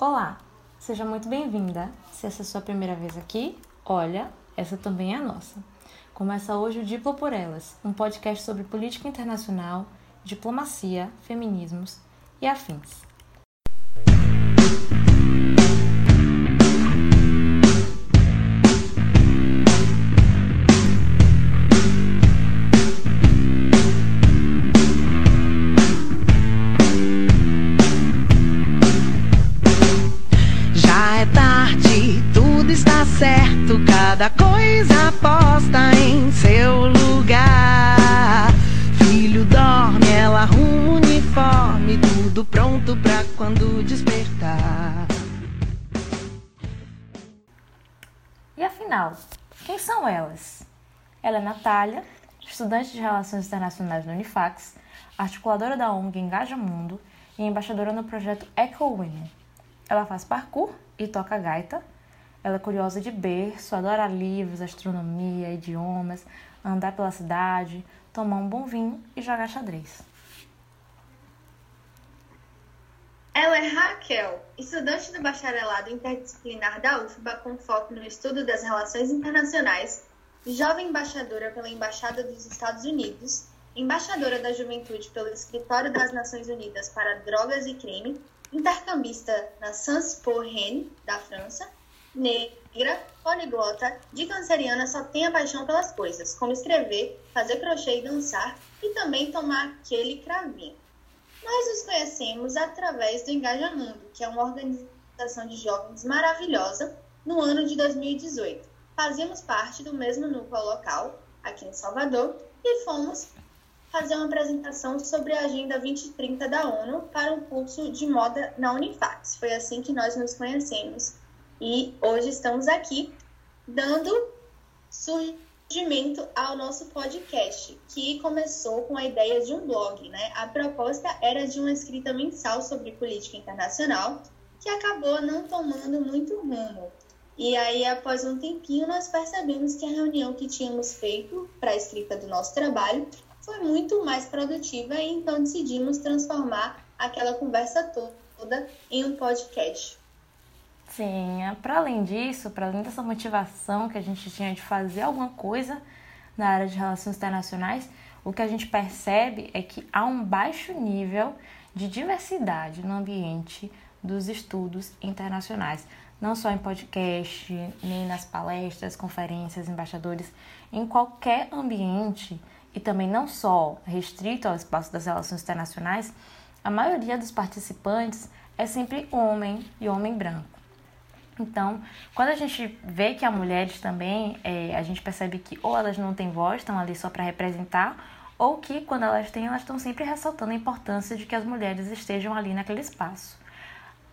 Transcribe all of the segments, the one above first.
Olá, seja muito bem-vinda. Se essa é a sua primeira vez aqui, olha, essa também é a nossa. Começa hoje o Diplo por Elas, um podcast sobre política internacional, diplomacia, feminismos e afins. Cada coisa posta em seu lugar. Filho dorme, ela arruma uniforme, tudo pronto pra quando despertar. E afinal, quem são elas? Ela é Natália, estudante de Relações Internacionais no Unifax, articuladora da ONG Engaja Mundo e embaixadora no projeto Eco Women. Ela faz parkour e toca gaita ela é curiosa de berço, adora livros, astronomia, idiomas, andar pela cidade, tomar um bom vinho e jogar xadrez. Ela é Raquel, estudante do bacharelado interdisciplinar da UFBA com foco no estudo das relações internacionais, jovem embaixadora pela Embaixada dos Estados Unidos, embaixadora da Juventude pelo Escritório das Nações Unidas para Drogas e Crime, intercambista na Sans Po Rennes, da França, negra, poliglota, de canceriana só tem a paixão pelas coisas, como escrever, fazer crochê e dançar, e também tomar aquele cravinho. Nós nos conhecemos através do Engaja Mundo, que é uma organização de jovens maravilhosa, no ano de 2018. Fazíamos parte do mesmo núcleo local, aqui em Salvador, e fomos fazer uma apresentação sobre a Agenda 2030 da ONU para um curso de moda na Unifax. Foi assim que nós nos conhecemos e hoje estamos aqui dando surgimento ao nosso podcast, que começou com a ideia de um blog, né? A proposta era de uma escrita mensal sobre política internacional, que acabou não tomando muito rumo. E aí, após um tempinho, nós percebemos que a reunião que tínhamos feito para a escrita do nosso trabalho foi muito mais produtiva e então decidimos transformar aquela conversa toda em um podcast. Sim, é, para além disso, para além dessa motivação que a gente tinha de fazer alguma coisa na área de relações internacionais, o que a gente percebe é que há um baixo nível de diversidade no ambiente dos estudos internacionais, não só em podcast, nem nas palestras, conferências, embaixadores, em qualquer ambiente e também não só restrito ao espaço das relações internacionais, a maioria dos participantes é sempre homem e homem branco. Então, quando a gente vê que há mulheres também, é, a gente percebe que ou elas não têm voz, estão ali só para representar, ou que quando elas têm, elas estão sempre ressaltando a importância de que as mulheres estejam ali naquele espaço.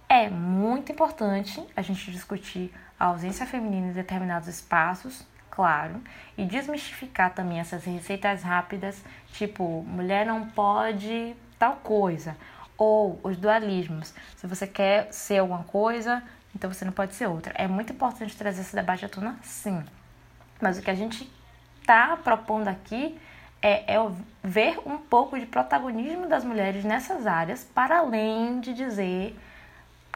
É muito importante a gente discutir a ausência feminina em determinados espaços, claro, e desmistificar também essas receitas rápidas, tipo, mulher não pode tal coisa, ou os dualismos. Se você quer ser alguma coisa, então você não pode ser outra. É muito importante trazer esse debate à tona, sim. Mas o que a gente está propondo aqui é, é, ver um pouco de protagonismo das mulheres nessas áreas, para além de dizer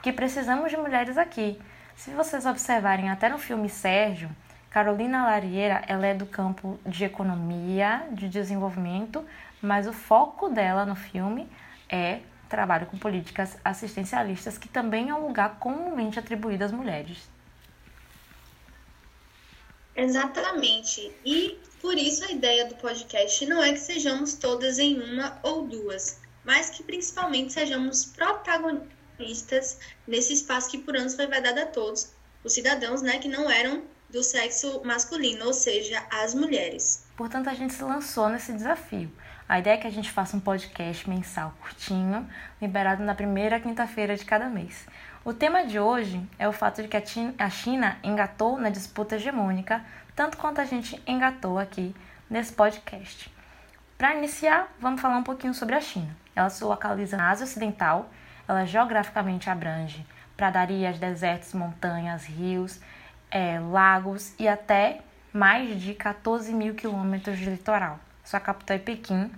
que precisamos de mulheres aqui. Se vocês observarem até no filme Sérgio, Carolina Larieira, ela é do campo de economia, de desenvolvimento, mas o foco dela no filme é trabalho com políticas assistencialistas, que também é um lugar comumente atribuído às mulheres. Exatamente. E por isso a ideia do podcast não é que sejamos todas em uma ou duas, mas que principalmente sejamos protagonistas nesse espaço que por anos foi vedado a todos, os cidadãos, né, que não eram do sexo masculino, ou seja, as mulheres. Portanto, a gente se lançou nesse desafio. A ideia é que a gente faça um podcast mensal curtinho, liberado na primeira quinta-feira de cada mês. O tema de hoje é o fato de que a China engatou na disputa hegemônica, tanto quanto a gente engatou aqui nesse podcast. Para iniciar, vamos falar um pouquinho sobre a China. Ela se localiza na Ásia Ocidental, ela geograficamente abrange pradarias, desertos, montanhas, rios, é, lagos e até mais de 14 mil quilômetros de litoral. Sua capital é Pequim,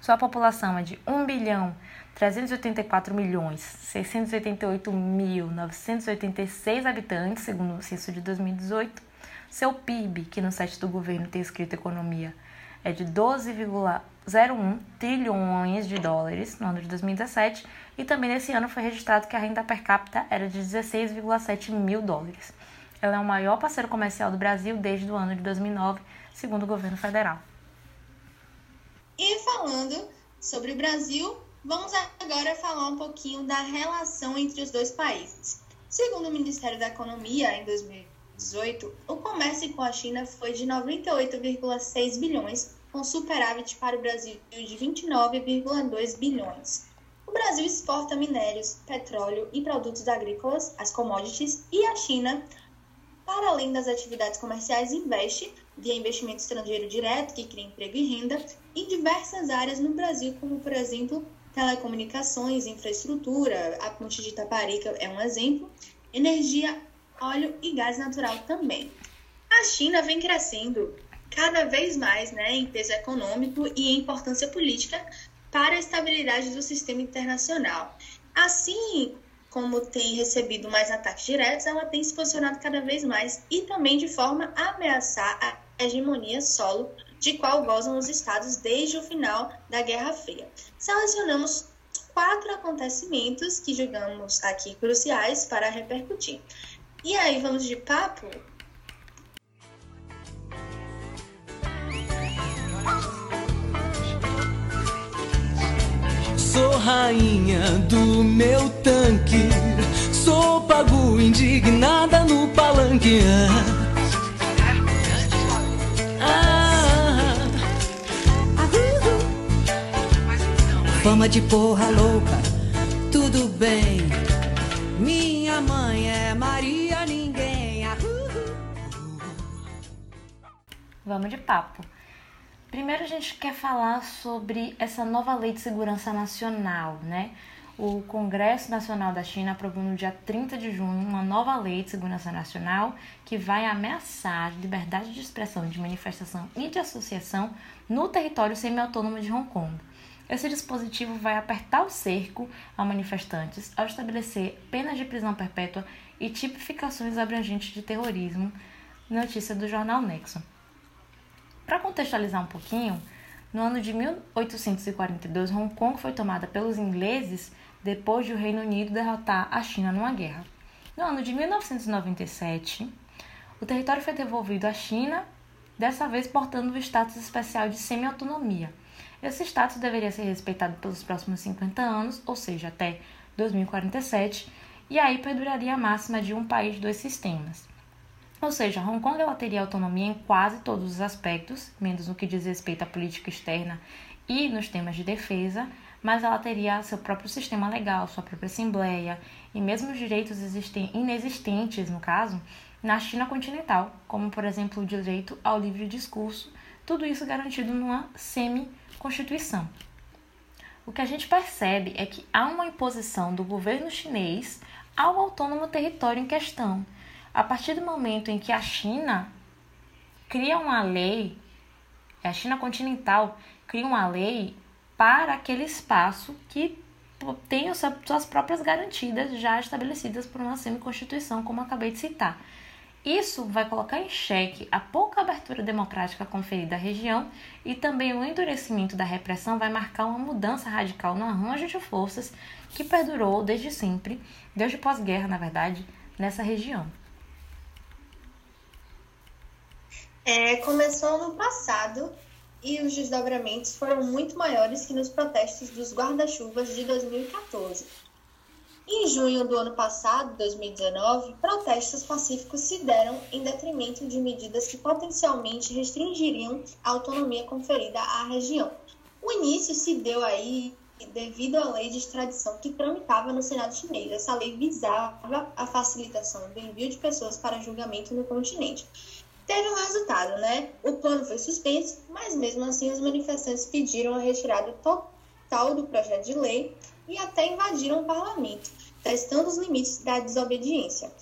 Sua população é de 1 bilhão 384 milhões 688 mil 986 habitantes, segundo o censo de 2018. Seu PIB, que no site do governo tem escrito economia, é de 12,01 trilhões de dólares no ano de 2017 e também nesse ano foi registrado que a renda per capita era de 16,7 mil dólares. Ela é o maior parceiro comercial do Brasil desde o ano de 2009, segundo o governo federal. E falando sobre o Brasil, vamos agora falar um pouquinho da relação entre os dois países. Segundo o Ministério da Economia, em 2018, o comércio com a China foi de 98,6 bilhões, com superávit para o Brasil de 29,2 bilhões. O Brasil exporta minérios, petróleo e produtos agrícolas, as commodities, e a China, para além das atividades comerciais, investe via investimento estrangeiro direto, que cria emprego e renda, em diversas áreas no Brasil, como, por exemplo, telecomunicações, infraestrutura, a ponte de Itaparica é um exemplo, energia, óleo e gás natural também. A China vem crescendo cada vez mais né, em peso econômico e em importância política para a estabilidade do sistema internacional. Assim como tem recebido mais ataques diretos, ela tem se posicionado cada vez mais e também de forma a ameaçar a hegemonia solo de qual gozam os estados desde o final da Guerra Fria. Selecionamos quatro acontecimentos que julgamos aqui cruciais para repercutir. E aí, vamos de papo? Sou rainha do meu tanque. Sou pago indignada no palanque. Ah, Fama de porra louca, tudo bem. Minha mãe é Maria Ninguém. Ah, Vamos de papo. Primeiro a gente quer falar sobre essa nova lei de segurança nacional, né? O Congresso Nacional da China aprovou no dia 30 de junho uma nova lei de segurança nacional que vai ameaçar liberdade de expressão, de manifestação e de associação no território semi-autônomo de Hong Kong. Esse dispositivo vai apertar o cerco a manifestantes ao estabelecer penas de prisão perpétua e tipificações abrangentes de terrorismo, notícia do jornal Nexo. Para contextualizar um pouquinho, no ano de 1842, Hong Kong foi tomada pelos ingleses depois de o Reino Unido derrotar a China numa guerra. No ano de 1997, o território foi devolvido à China, dessa vez portando o status especial de semi-autonomia. Esse status deveria ser respeitado pelos próximos 50 anos, ou seja, até 2047, e aí perduraria a máxima de um país, dois sistemas. Ou seja, Hong Kong ela teria autonomia em quase todos os aspectos, menos no que diz respeito à política externa e nos temas de defesa, mas ela teria seu próprio sistema legal, sua própria assembleia e mesmo os direitos inexistentes, no caso, na China continental, como por exemplo o direito ao livre discurso, tudo isso garantido numa semi-constituição. O que a gente percebe é que há uma imposição do governo chinês ao autônomo território em questão a partir do momento em que a China cria uma lei, a China continental cria uma lei para aquele espaço que tem suas próprias garantidas já estabelecidas por uma semi-constituição, como acabei de citar. Isso vai colocar em xeque a pouca abertura democrática conferida à região e também o endurecimento da repressão vai marcar uma mudança radical no arranjo de forças que perdurou desde sempre, desde pós-guerra, na verdade, nessa região. É, começou no passado e os desdobramentos foram muito maiores que nos protestos dos guarda-chuvas de 2014. Em junho do ano passado, 2019, protestos pacíficos se deram em detrimento de medidas que potencialmente restringiriam a autonomia conferida à região. O início se deu aí devido à lei de extradição que tramitava no Senado chinês. Essa lei visava a facilitação do envio de pessoas para julgamento no continente teve um resultado, né? O plano foi suspenso, mas mesmo assim os manifestantes pediram a retirada total do projeto de lei e até invadiram o parlamento, testando os limites da desobediência.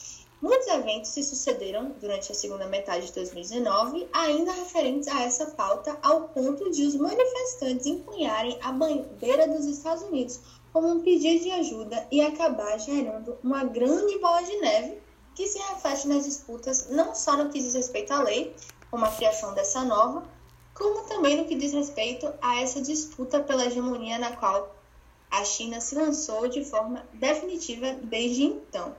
Muitos eventos se sucederam durante a segunda metade de 2019, ainda referentes a essa pauta, ao ponto de os manifestantes empunharem a bandeira dos Estados Unidos como um pedido de ajuda e acabar gerando uma grande bola de neve que se reflete nas disputas não só no que diz respeito à lei, como a criação dessa nova, como também no que diz respeito a essa disputa pela hegemonia na qual a China se lançou de forma definitiva desde então.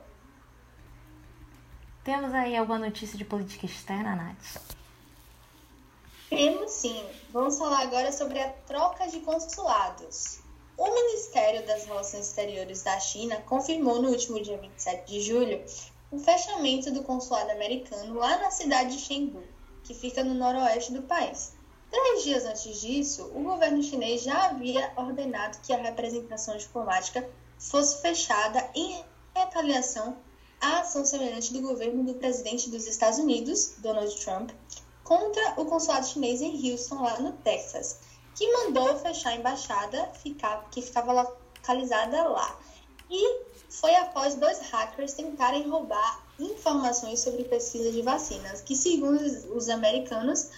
Temos aí alguma notícia de política externa, Nath? Temos sim. Vamos falar agora sobre a troca de consulados. O Ministério das Relações Exteriores da China confirmou no último dia 27 de julho o fechamento do consulado americano lá na cidade de Chengdu, que fica no noroeste do país. Três dias antes disso, o governo chinês já havia ordenado que a representação diplomática fosse fechada em retaliação a ação semelhante do governo do presidente dos Estados Unidos, Donald Trump, contra o consulado chinês em Houston, lá no Texas, que mandou fechar a embaixada que ficava localizada lá. E foi após dois hackers tentarem roubar informações sobre pesquisa de vacinas, que, segundo os americanos,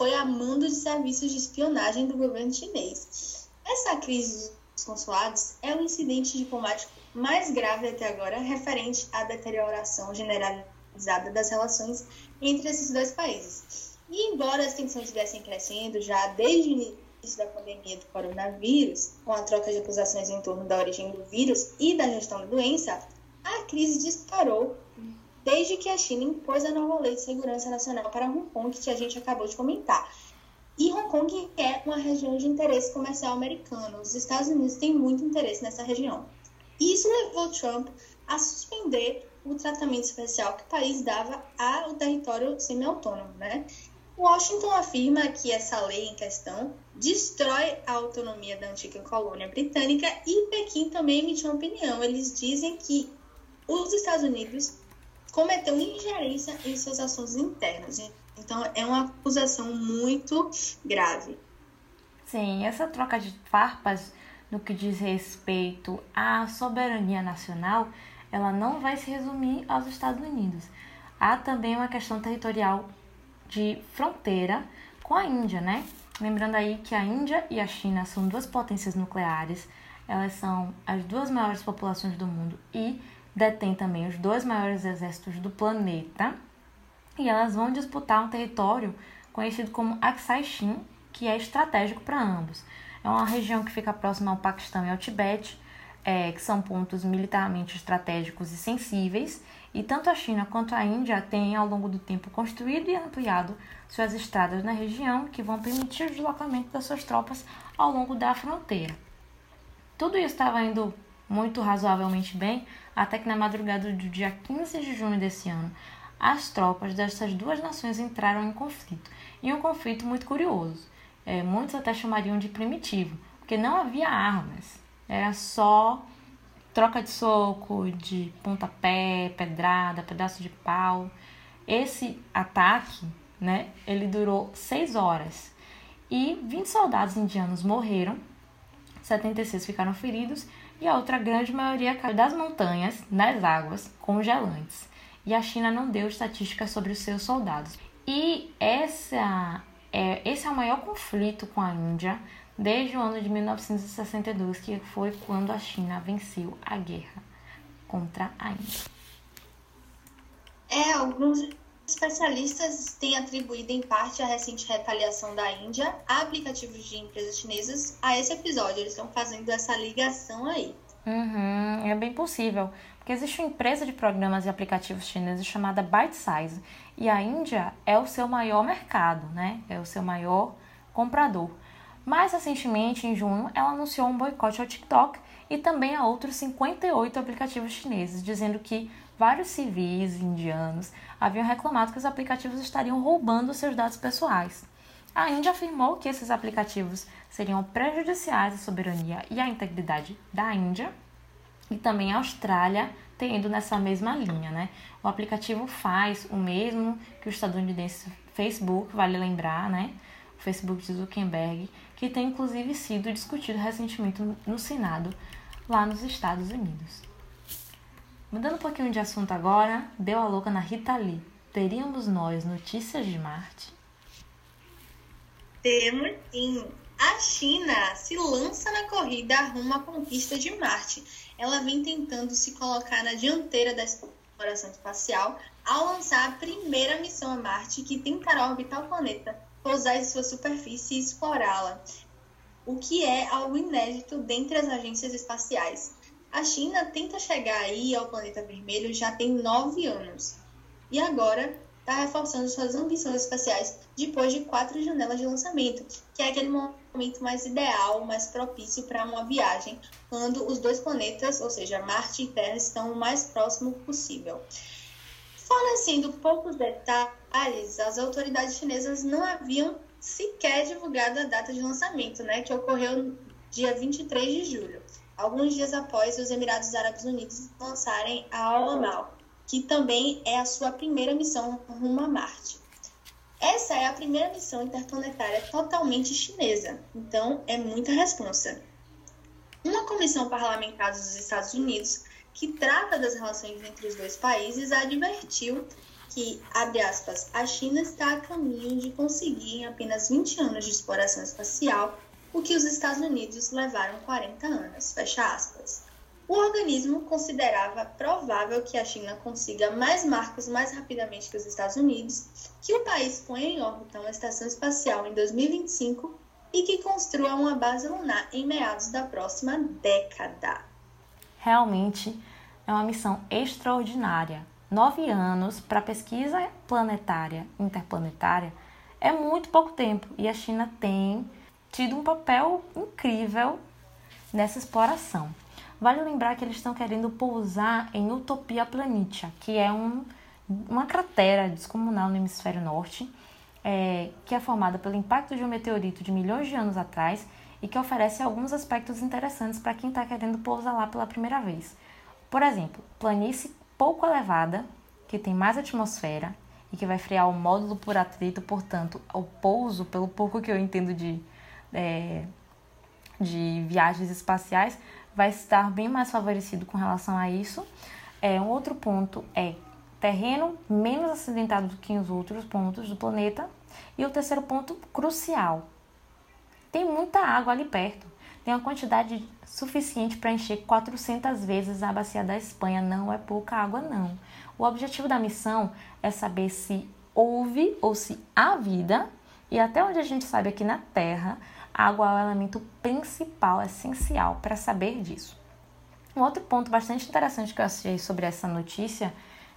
foi a mando de serviços de espionagem do governo chinês. Essa crise dos consulados é o incidente diplomático mais grave até agora, referente à deterioração generalizada das relações entre esses dois países. E embora as tensões viessem crescendo já desde o início da pandemia do coronavírus, com a troca de acusações em torno da origem do vírus e da gestão da doença, a crise disparou desde que a China impôs a nova lei de segurança nacional para Hong Kong, que a gente acabou de comentar. E Hong Kong é uma região de interesse comercial americano. Os Estados Unidos têm muito interesse nessa região. Isso levou Trump a suspender o tratamento especial que o país dava ao território semi-autônomo, né? Washington afirma que essa lei em questão destrói a autonomia da antiga colônia britânica e Pequim também emitiu uma opinião. Eles dizem que os Estados Unidos cometeu ingerência em seus assuntos internos. Então é uma acusação muito grave. Sim, essa troca de farpas no que diz respeito à soberania nacional, ela não vai se resumir aos Estados Unidos. Há também uma questão territorial de fronteira com a Índia, né? Lembrando aí que a Índia e a China são duas potências nucleares, elas são as duas maiores populações do mundo e detêm também os dois maiores exércitos do planeta. E elas vão disputar um território conhecido como Aksai Chin, que é estratégico para ambos. É uma região que fica próxima ao Paquistão e ao Tibete, é, que são pontos militarmente estratégicos e sensíveis, e tanto a China quanto a Índia têm, ao longo do tempo, construído e ampliado suas estradas na região, que vão permitir o deslocamento das suas tropas ao longo da fronteira. Tudo isso estava indo muito razoavelmente bem, até que na madrugada do dia 15 de junho desse ano, as tropas dessas duas nações entraram em conflito, e um conflito muito curioso. É, muitos até chamariam de primitivo, porque não havia armas, era só troca de soco, de pontapé, pedrada, pedaço de pau. Esse ataque, né, ele durou seis horas. E 20 soldados indianos morreram, 76 ficaram feridos e a outra grande maioria caiu das montanhas nas águas congelantes. E a China não deu estatísticas sobre os seus soldados. E essa é, esse é o maior conflito com a Índia desde o ano de 1962, que foi quando a China venceu a guerra contra a Índia. É, alguns especialistas têm atribuído em parte a recente retaliação da Índia a aplicativos de empresas chinesas a esse episódio. Eles estão fazendo essa ligação aí. Uhum, é bem possível, porque existe uma empresa de programas e aplicativos chineses chamada ByteSize e a Índia é o seu maior mercado, né? É o seu maior comprador. Mais recentemente, em junho, ela anunciou um boicote ao TikTok e também a outros 58 aplicativos chineses, dizendo que vários civis indianos haviam reclamado que os aplicativos estariam roubando seus dados pessoais. A Índia afirmou que esses aplicativos seriam prejudiciais à soberania e à integridade da Índia e também a Austrália tendo nessa mesma linha, né? O aplicativo faz o mesmo que o estadunidense Facebook, vale lembrar, né? O Facebook de Zuckerberg, que tem inclusive sido discutido recentemente no Senado lá nos Estados Unidos. Mudando um pouquinho de assunto agora, deu a louca na Rita Lee. Teríamos nós notícias de Marte? Temos sim. A China se lança na corrida rumo à conquista de Marte. Ela vem tentando se colocar na dianteira da exploração espacial ao lançar a primeira missão a Marte que tentará orbitar o planeta, pousar em sua superfície e explorá-la, o que é algo inédito dentre as agências espaciais. A China tenta chegar aí ao planeta vermelho já tem nove anos e agora está reforçando suas ambições espaciais depois de quatro janelas de lançamento, que é aquele momento mais ideal, mais propício para uma viagem, quando os dois planetas, ou seja, Marte e Terra, estão o mais próximo possível. Fornecendo poucos detalhes, as autoridades chinesas não haviam sequer divulgado a data de lançamento, né, que ocorreu dia 23 de julho, alguns dias após os Emirados Árabes Unidos lançarem a Al-Amal, que também é a sua primeira missão rumo a Marte. Essa é a primeira missão interplanetária totalmente chinesa, então é muita responsa. Uma comissão parlamentar dos Estados Unidos, que trata das relações entre os dois países, advertiu que, abre aspas, a China está a caminho de conseguir em apenas 20 anos de exploração espacial o que os Estados Unidos levaram 40 anos, fecha aspas. O organismo considerava provável que a China consiga mais marcos mais rapidamente que os Estados Unidos, que o país ponha em órbita uma estação espacial em 2025 e que construa uma base lunar em meados da próxima década. Realmente é uma missão extraordinária. Nove anos para pesquisa planetária interplanetária é muito pouco tempo e a China tem tido um papel incrível nessa exploração. Vale lembrar que eles estão querendo pousar em Utopia Planitia, que é um, uma cratera descomunal no hemisfério norte, é, que é formada pelo impacto de um meteorito de milhões de anos atrás e que oferece alguns aspectos interessantes para quem está querendo pousar lá pela primeira vez. Por exemplo, planície pouco elevada, que tem mais atmosfera e que vai frear o módulo por atrito, portanto, o pouso, pelo pouco que eu entendo de, é, de viagens espaciais, vai estar bem mais favorecido com relação a isso. É, um outro ponto é terreno menos acidentado do que os outros pontos do planeta. E o terceiro ponto crucial: tem muita água ali perto. Tem uma quantidade suficiente para encher 400 vezes a bacia da Espanha. Não é pouca água, não. O objetivo da missão é saber se houve ou se há vida. E até onde a gente sabe aqui na Terra, água é o elemento principal, essencial para saber disso. Um outro ponto bastante interessante que eu achei sobre essa notícia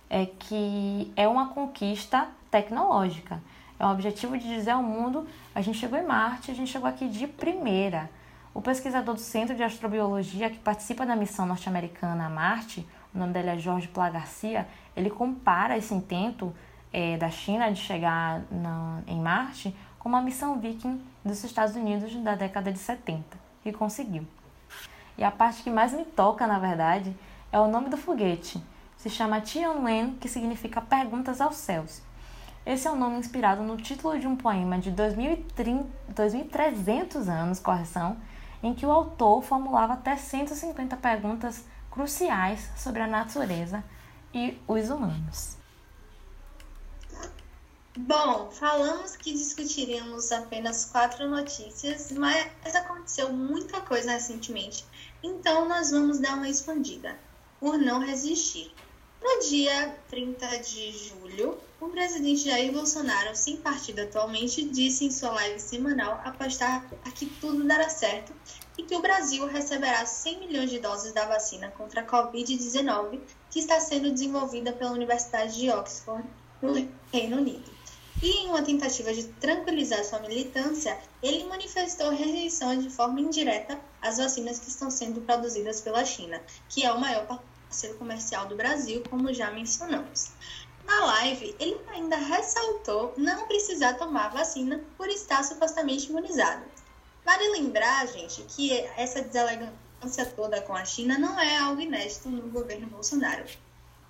é que é uma conquista tecnológica. É um objetivo de dizer ao mundo: a gente chegou em Marte, a gente chegou aqui de primeira. O pesquisador do Centro de Astrobiologia que participa da missão norte-americana a Marte, o nome dele é Jorge Pla Garcia, ele compara esse intento é, da China de chegar na, em Marte com uma missão viking dos Estados Unidos da década de 70, e conseguiu. E a parte que mais me toca, na verdade, é o nome do foguete. Se chama Tianwen, que significa Perguntas aos Céus. Esse é um nome inspirado no título de um poema de 2300 anos, correção, em que o autor formulava até 150 perguntas cruciais sobre a natureza e os humanos. Bom, falamos que discutiríamos apenas quatro notícias, mas aconteceu muita coisa recentemente, então nós vamos dar uma expandida. Por não resistir. No dia 30 de julho, o presidente Jair Bolsonaro, sem partido atualmente, disse em sua live semanal apostar que tudo dará certo e que o Brasil receberá 100 milhões de doses da vacina contra a Covid-19 que está sendo desenvolvida pela Universidade de Oxford, no Reino Unido e, em uma tentativa de tranquilizar sua militância, ele manifestou rejeição de forma indireta às vacinas que estão sendo produzidas pela China, que é o maior parceiro comercial do Brasil, como já mencionamos. Na live, ele ainda ressaltou não precisar tomar vacina por estar supostamente imunizado. Vale lembrar, gente, que essa deselegância toda com a China não é algo inédito no governo Bolsonaro.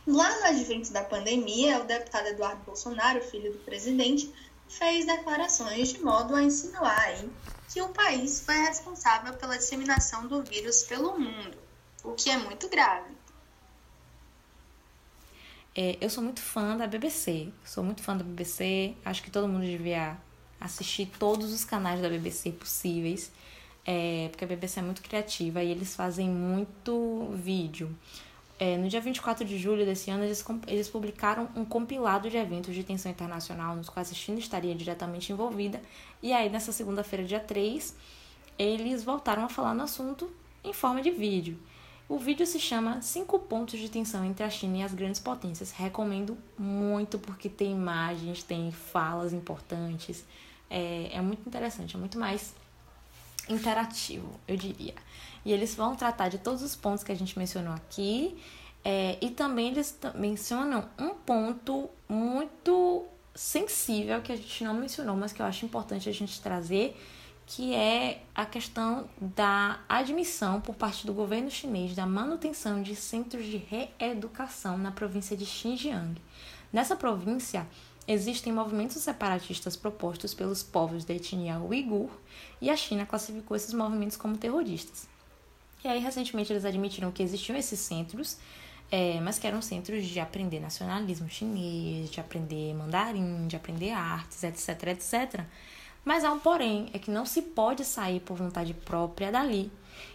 Lá no advento da pandemia, o deputado Eduardo Bolsonaro, filho do presidente, fez declarações de modo a insinuar aí que o país foi responsável pela disseminação do vírus pelo mundo, o que é muito grave. É, eu sou muito fã da BBC, sou muito fã da BBC, acho que todo mundo devia assistir todos os canais da BBC possíveis, é, porque a BBC é muito criativa e eles fazem muito vídeo. É, no dia 24 de julho desse ano, eles, eles publicaram um compilado de eventos de tensão internacional nos quais a China estaria diretamente envolvida. E aí, nessa segunda-feira, dia 3, eles voltaram a falar no assunto em forma de vídeo. O vídeo se chama Cinco Pontos de Tensão entre a China e as Grandes Potências. Recomendo muito porque tem imagens, tem falas importantes. É, é muito interessante, é muito mais interativo, eu diria. E eles vão tratar de todos os pontos que a gente mencionou aqui. É, e também eles mencionam um ponto muito sensível que a gente não mencionou, mas que eu acho importante a gente trazer, que é a questão da admissão por parte do governo chinês da manutenção de centros de reeducação na província de Xinjiang. Nessa província, existem movimentos separatistas propostos pelos povos da etnia uigur e a China classificou esses movimentos como terroristas. E aí, recentemente, eles admitiram que existiam esses centros, é, mas que eram centros de aprender nacionalismo chinês, de aprender mandarim, de aprender artes, etc, etc. Mas há um porém, é que não se pode sair por vontade própria dali.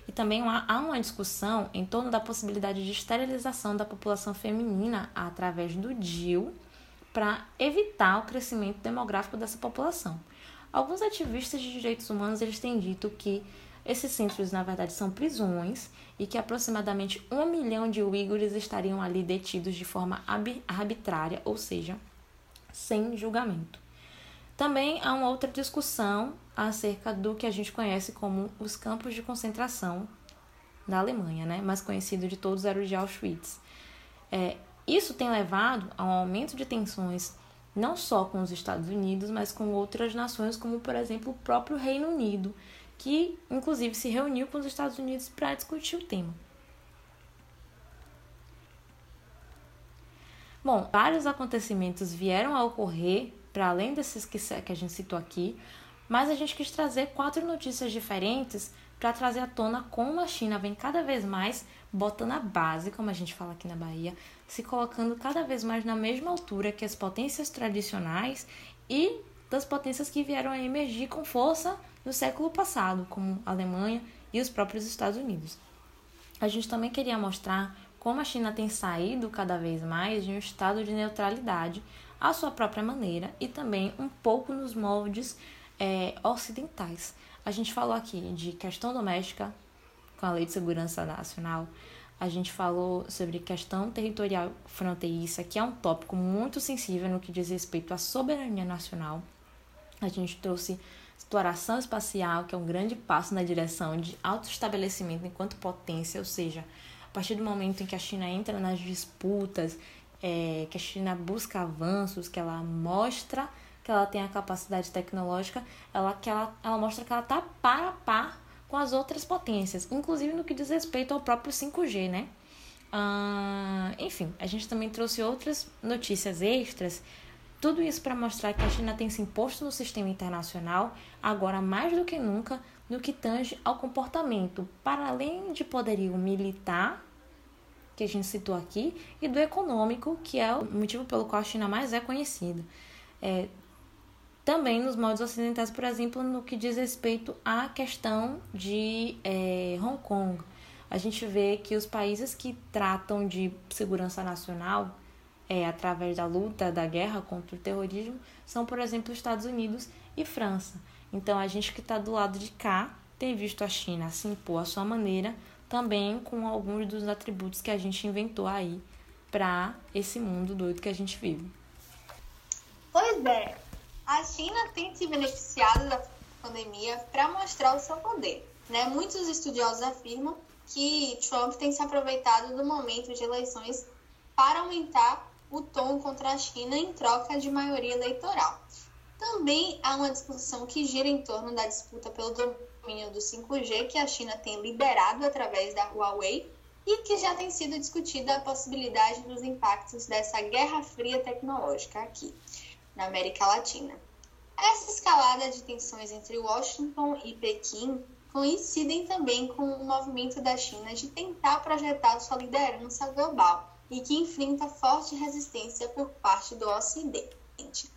E também há uma discussão em torno da possibilidade de esterilização da população feminina através do DIU para evitar o crescimento demográfico dessa população. Alguns ativistas de direitos humanos eles têm dito que esses centros, na verdade, são prisões e que aproximadamente um milhão de uigures estariam ali detidos de forma arbitrária, ou seja, sem julgamento. Também há uma outra discussão acerca do que a gente conhece como os campos de concentração da Alemanha, né? mais conhecido de todos era o de Auschwitz. É, isso tem levado a um aumento de tensões não só com os Estados Unidos, mas com outras nações, como por exemplo o próprio Reino Unido, que inclusive se reuniu com os Estados Unidos para discutir o tema. Bom, vários acontecimentos vieram a ocorrer, para além desses que, a gente citou aqui, mas a gente quis trazer quatro notícias diferentes para trazer à tona como a China vem cada vez mais botando a base, como a gente fala aqui na Bahia, se colocando cada vez mais na mesma altura que as potências tradicionais e das potências que vieram a emergir com força no século passado, como a Alemanha e os próprios Estados Unidos. A gente também queria mostrar como a China tem saído cada vez mais de um estado de neutralidade à sua própria maneira e também um pouco nos moldes é, ocidentais. A gente falou aqui de questão doméstica com a Lei de Segurança Nacional, a gente falou sobre questão territorial fronteiriça, que é um tópico muito sensível no que diz respeito à soberania nacional. A gente trouxe exploração espacial, que é um grande passo na direção de autoestabelecimento enquanto potência, ou seja, a partir do momento em que a China entra nas disputas, é, que a China busca avanços, que ela mostra que ela tem a capacidade tecnológica, ela, que ela, ela mostra que ela está par a par com as outras potências, inclusive no que diz respeito ao próprio 5G, né? Uh, enfim, a gente também trouxe outras notícias extras tudo isso para mostrar que a China tem se imposto no sistema internacional, agora mais do que nunca, no que tange ao comportamento, para além de poderio militar, que a gente citou aqui, e do econômico, que é o motivo pelo qual a China mais é conhecida. É, também nos moldes ocidentais, por exemplo, no que diz respeito à questão de é, Hong Kong. A gente vê que os países que tratam de segurança nacional é, através da luta, da guerra contra o terrorismo, são, por exemplo, Estados Unidos e França. Então, a gente que está do lado de cá tem visto a China se impor à sua maneira, também com alguns dos atributos que a gente inventou aí para esse mundo doido que a gente vive. Pois é, a China tem se beneficiado da pandemia para mostrar o seu poder. Né? Muitos estudiosos afirmam que Trump tem se aproveitado do momento de eleições para aumentar o tom contra a China em troca de maioria eleitoral. Também há uma discussão que gira em torno da disputa pelo domínio do 5G que a China tem liderado através da Huawei e que já tem sido discutida a possibilidade dos impactos dessa guerra fria tecnológica aqui na América Latina. Essa escalada de tensões entre Washington e Pequim coincidem também com o movimento da China de tentar projetar sua liderança global e que enfrenta forte resistência por parte do Ocidente.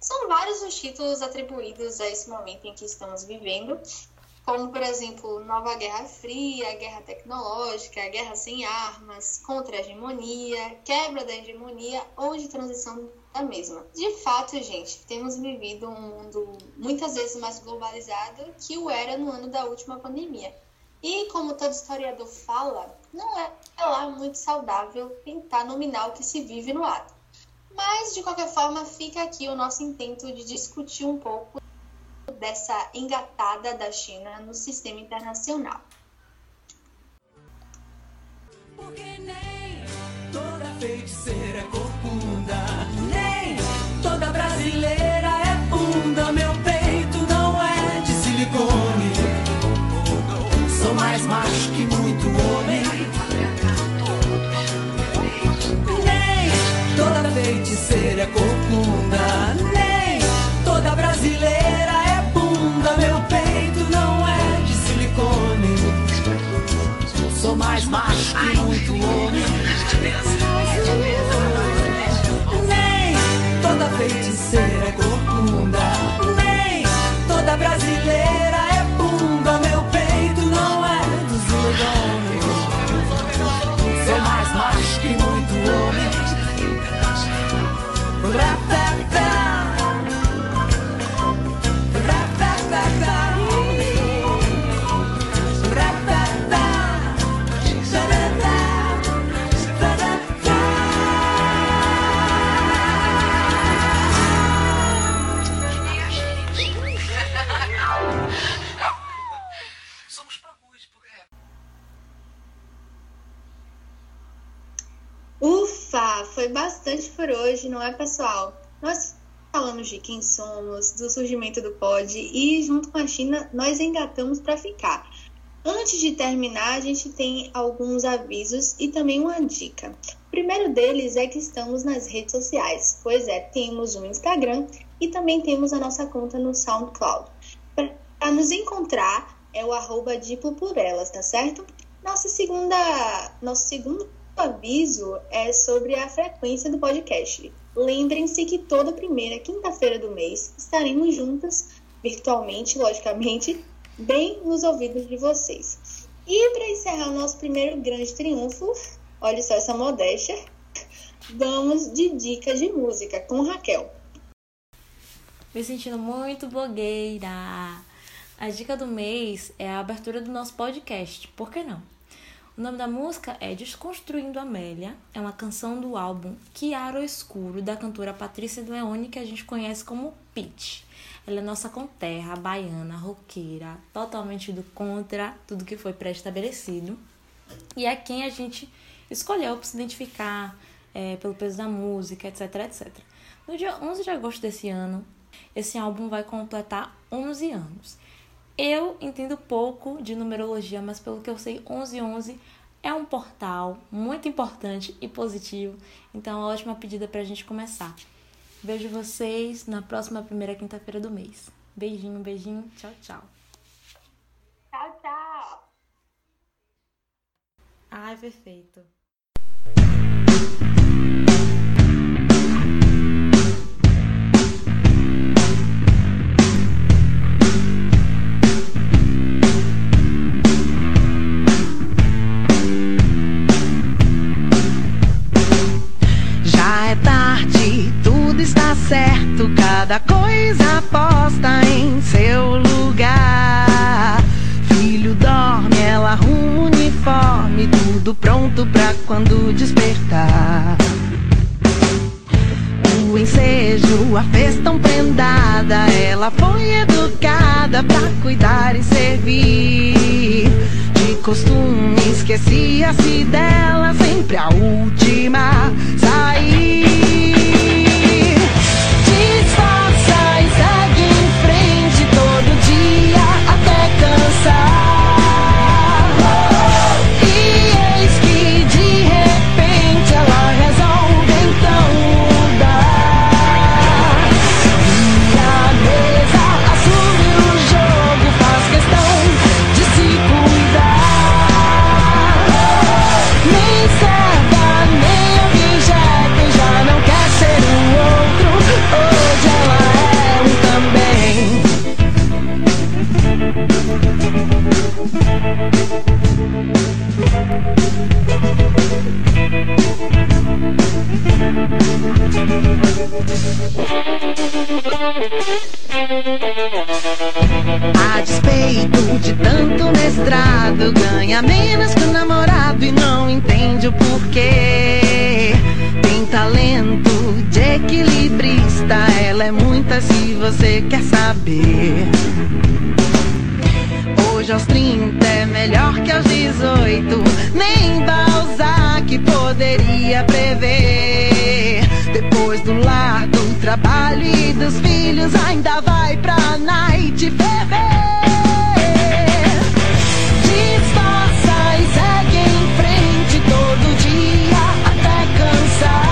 São vários os títulos atribuídos a esse momento em que estamos vivendo, como, por exemplo, Nova Guerra Fria, Guerra Tecnológica, Guerra Sem Armas, Contra a Hegemonia, Quebra da Hegemonia ou de transição da mesma. De fato, gente, temos vivido um mundo muitas vezes mais globalizado que o era no ano da última pandemia. E, como todo historiador fala, não é lá muito saudável tentar nominar o que se vive no ato. Mas, de qualquer forma, fica aqui o nosso intento de discutir um pouco dessa engatada da China no sistema internacional. Porque nem toda feiticeira é corcunda, Nem bastante por hoje, não é, pessoal? Nós falamos de quem somos, do surgimento do pod e, junto com a China, nós engatamos para ficar. Antes de terminar, a gente tem alguns avisos e também uma dica. O primeiro deles é que estamos nas redes sociais, pois é, temos um Instagram e também temos a nossa conta no SoundCloud. Para nos encontrar, é o arroba Diplo por Elas, tá certo? Nossa segunda, nosso segundo aviso é sobre a frequência do podcast. Lembrem-se que toda primeira quinta-feira do mês estaremos juntas, virtualmente, logicamente, bem nos ouvidos de vocês. E para encerrar o nosso primeiro grande triunfo, olha só essa modéstia, vamos de dicas de música com Raquel. Me sentindo muito blogueira. A dica do mês é a abertura do nosso podcast. Por que não? O nome da música é Desconstruindo Amélia. É uma canção do álbum Chiaro Escuro, da cantora Patrícia Leone, que a gente conhece como Peach. Ela é nossa conterra, baiana, roqueira, totalmente do contra tudo que foi pré-estabelecido. E é quem a gente escolheu para se identificar é, pelo peso da música, etc, etc. No dia 11 de agosto desse ano, esse álbum vai completar 11 anos. Eu entendo pouco de numerologia, mas pelo que eu sei, 1111 é um portal muito importante e positivo. Então, é uma ótima pedida para a gente começar. Vejo vocês na próxima primeira quinta-feira do mês. Beijinho, beijinho. Tchau, tchau. Tchau, tchau! Ai, perfeito. Certo, cada coisa posta em seu lugar. Filho dorme, ela arruma uniforme, tudo pronto pra quando despertar. O ensejo, a fez tão prendada, ela foi educada pra cuidar e servir. De costume, esquecia-se dela, sempre a última sair. 30 é melhor que aos 18. Nem Balzac poderia prever. Depois do lar, do trabalho e dos filhos, ainda vai pra night beber. Disfarça e segue em frente todo dia até cansar.